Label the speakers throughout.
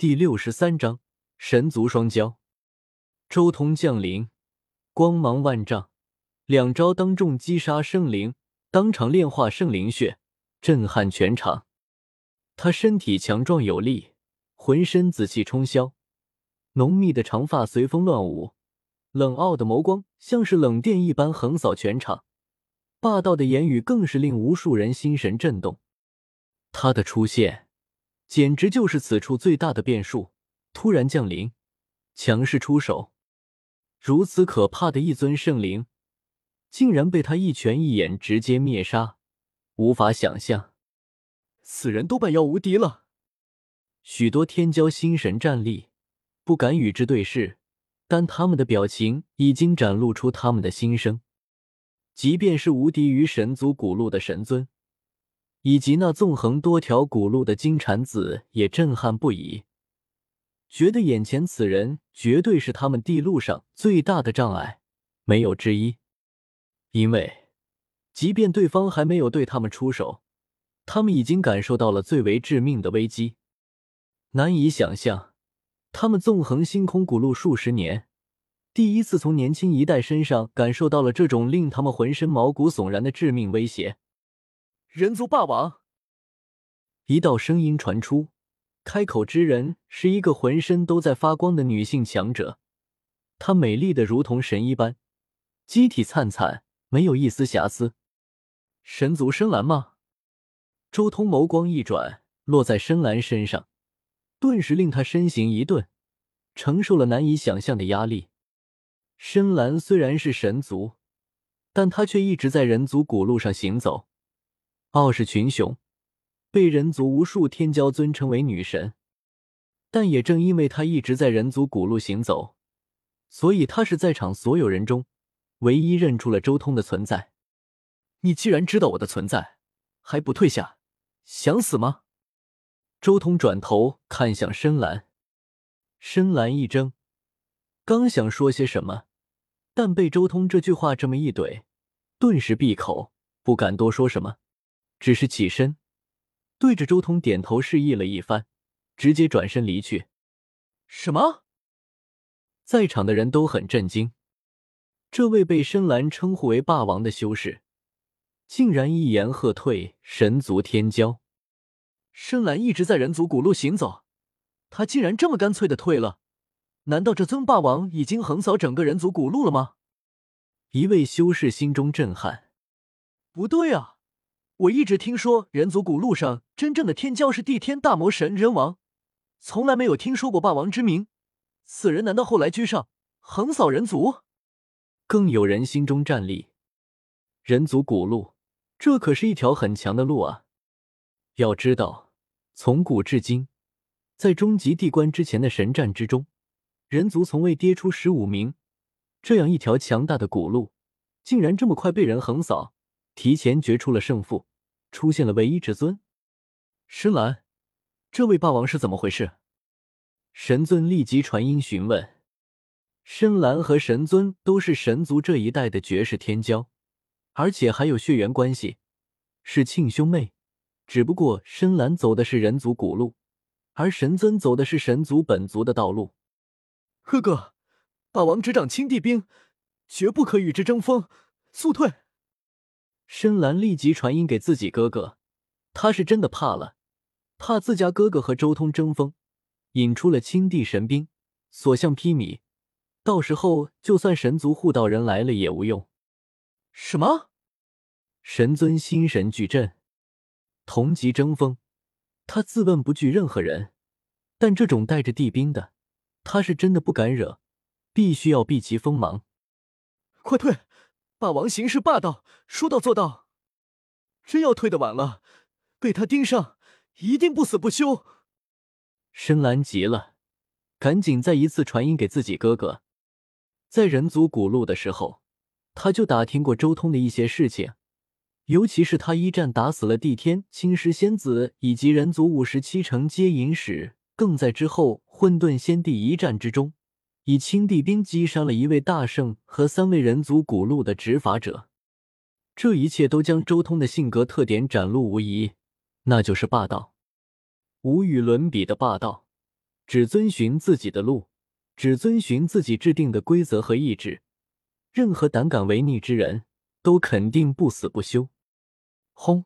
Speaker 1: 第六十三章神族双骄。周通降临，光芒万丈，两招当众击杀圣灵，当场炼化圣灵血，震撼全场。他身体强壮有力，浑身紫气冲霄，浓密的长发随风乱舞，冷傲的眸光像是冷电一般横扫全场，霸道的言语更是令无数人心神震动。他的出现。简直就是此处最大的变数！突然降临，强势出手，如此可怕的一尊圣灵，竟然被他一拳一眼直接灭杀，无法想象。
Speaker 2: 此人多半要无敌了。
Speaker 1: 许多天骄心神战栗，不敢与之对视，但他们的表情已经展露出他们的心声。即便是无敌于神族古路的神尊。以及那纵横多条古路的金蝉子也震撼不已，觉得眼前此人绝对是他们地路上最大的障碍，没有之一。因为，即便对方还没有对他们出手，他们已经感受到了最为致命的危机。难以想象，他们纵横星空古路数十年，第一次从年轻一代身上感受到了这种令他们浑身毛骨悚然的致命威胁。
Speaker 2: 人族霸王，
Speaker 1: 一道声音传出，开口之人是一个浑身都在发光的女性强者，她美丽的如同神一般，机体灿灿，没有一丝瑕疵。神族深蓝吗？周通眸光一转，落在深蓝身上，顿时令他身形一顿，承受了难以想象的压力。深蓝虽然是神族，但他却一直在人族古路上行走。傲视群雄，被人族无数天骄尊称为女神。但也正因为她一直在人族古路行走，所以她是在场所有人中唯一认出了周通的存在。
Speaker 2: 你既然知道我的存在，还不退下，想死吗？
Speaker 1: 周通转头看向深蓝，深蓝一怔，刚想说些什么，但被周通这句话这么一怼，顿时闭口，不敢多说什么。只是起身，对着周通点头示意了一番，直接转身离去。
Speaker 2: 什么？
Speaker 1: 在场的人都很震惊，这位被深蓝称呼为霸王的修士，竟然一言喝退神族天骄。
Speaker 2: 深蓝一直在人族古路行走，他竟然这么干脆的退了？难道这尊霸王已经横扫整个人族古路了吗？
Speaker 1: 一位修士心中震撼。
Speaker 2: 不对啊！我一直听说人族古路上真正的天骄是地天大魔神人王，从来没有听说过霸王之名。此人难道后来居上，横扫人族？
Speaker 1: 更有人心中战栗。人族古路，这可是一条很强的路啊！要知道，从古至今，在终极地关之前的神战之中，人族从未跌出十五名。这样一条强大的古路，竟然这么快被人横扫，提前决出了胜负。出现了唯一至尊，
Speaker 2: 深蓝，这位霸王是怎么回事？
Speaker 1: 神尊立即传音询问。深蓝和神尊都是神族这一代的绝世天骄，而且还有血缘关系，是亲兄妹。只不过深蓝走的是人族古路，而神尊走的是神族本族的道路。
Speaker 2: 哥哥，霸王执掌青帝兵，绝不可与之争锋，速退。
Speaker 1: 深蓝立即传音给自己哥哥，他是真的怕了，怕自家哥哥和周通争锋，引出了青帝神兵，所向披靡，到时候就算神族护道人来了也无用。
Speaker 2: 什么？
Speaker 1: 神尊心神俱震，同级争锋，他自问不惧任何人，但这种带着帝兵的，他是真的不敢惹，必须要避其锋芒。
Speaker 2: 快退！霸王行事霸道，说到做到。真要退的晚了，被他盯上，一定不死不休。
Speaker 1: 深蓝急了，赶紧再一次传音给自己哥哥。在人族古路的时候，他就打听过周通的一些事情，尤其是他一战打死了帝天、青石仙子以及人族五十七城接引使，更在之后混沌仙帝一战之中。以青帝兵击杀了一位大圣和三位人族古路的执法者，这一切都将周通的性格特点展露无遗，那就是霸道，无与伦比的霸道。只遵循自己的路，只遵循自己制定的规则和意志。任何胆敢违逆之人，都肯定不死不休。轰！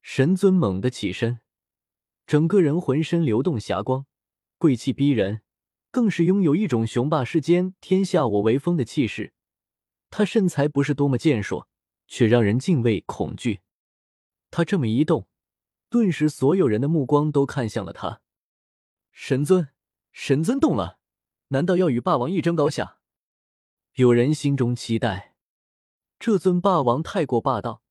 Speaker 1: 神尊猛地起身，整个人浑身流动霞光，贵气逼人，更是拥有一种雄霸世间、天下我为风的气势。他身材不是多么健硕，却让人敬畏恐惧。他这么一动，顿时所有人的目光都看向了他。
Speaker 2: 神尊，神尊动了，难道要与霸王一争高下？
Speaker 1: 有人心中期待，这尊霸王太过霸道，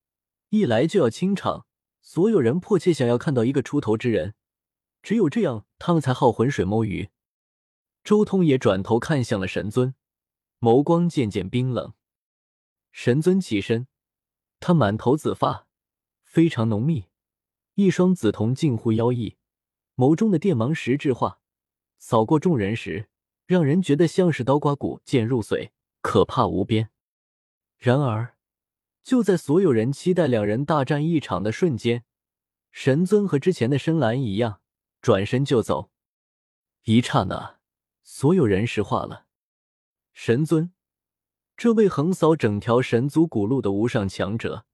Speaker 1: 一来就要清场，所有人迫切想要看到一个出头之人，只有这样，他们才好浑水摸鱼。周通也转头看向了神尊，眸光渐渐冰冷。神尊起身，他满头紫发，非常浓密，一双紫瞳近乎妖异。眸中的电芒实质化，扫过众人时，让人觉得像是刀刮骨，剑入髓，可怕无边。然而，就在所有人期待两人大战一场的瞬间，神尊和之前的深蓝一样，转身就走。一刹那，所有人石化了。神尊，这位横扫整条神族古路的无上强者，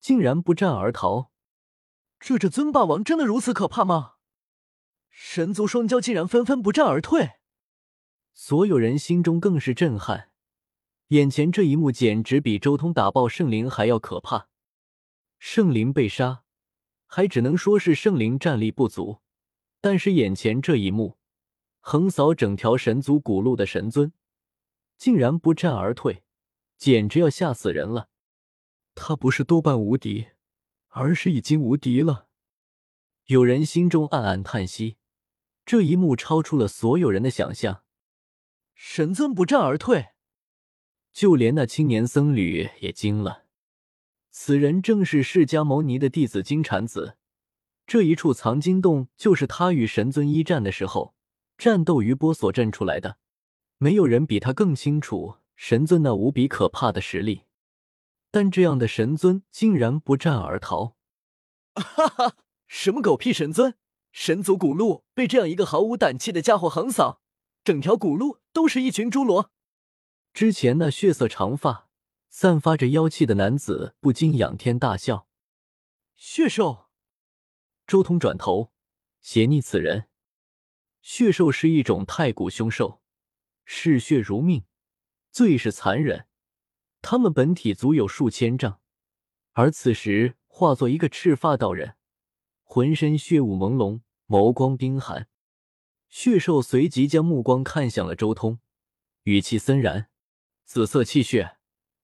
Speaker 1: 竟然不战而逃。
Speaker 2: 这这尊霸王真的如此可怕吗？神族双骄竟然纷纷不战而退，
Speaker 1: 所有人心中更是震撼。眼前这一幕简直比周通打爆圣灵还要可怕。圣灵被杀，还只能说是圣灵战力不足；但是眼前这一幕，横扫整条神族古路的神尊，竟然不战而退，简直要吓死人了。
Speaker 2: 他不是多半无敌，而是已经无敌了。
Speaker 1: 有人心中暗暗叹息。这一幕超出了所有人的想象，
Speaker 2: 神尊不战而退，
Speaker 1: 就连那青年僧侣也惊了。此人正是释迦牟尼的弟子金蝉子，这一处藏经洞就是他与神尊一战的时候战斗余波所震出来的。没有人比他更清楚神尊那无比可怕的实力，但这样的神尊竟然不战而逃，
Speaker 2: 哈哈，什么狗屁神尊！神族古路被这样一个毫无胆气的家伙横扫，整条古路都是一群侏罗。
Speaker 1: 之前那血色长发、散发着妖气的男子不禁仰天大笑。
Speaker 2: 血兽，
Speaker 1: 周通转头斜睨此人。血兽是一种太古凶兽，嗜血如命，最是残忍。他们本体足有数千丈，而此时化作一个赤发道人。浑身血雾朦胧，眸光冰寒。血兽随即将目光看向了周通，语气森然：“紫色气血，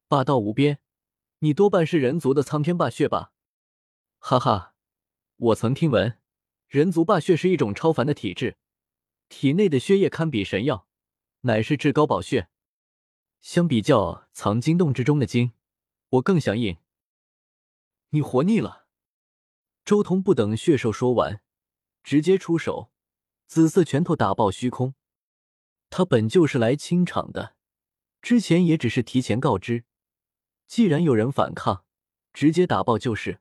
Speaker 1: 霸道无边，你多半是人族的苍天霸血吧？”哈哈，我曾听闻，人族霸血是一种超凡的体质，体内的血液堪比神药，乃是至高宝血。相比较藏经洞之中的经，我更想饮。
Speaker 2: 你活腻了。
Speaker 1: 周通不等血兽说完，直接出手，紫色拳头打爆虚空。他本就是来清场的，之前也只是提前告知，既然有人反抗，直接打爆就是。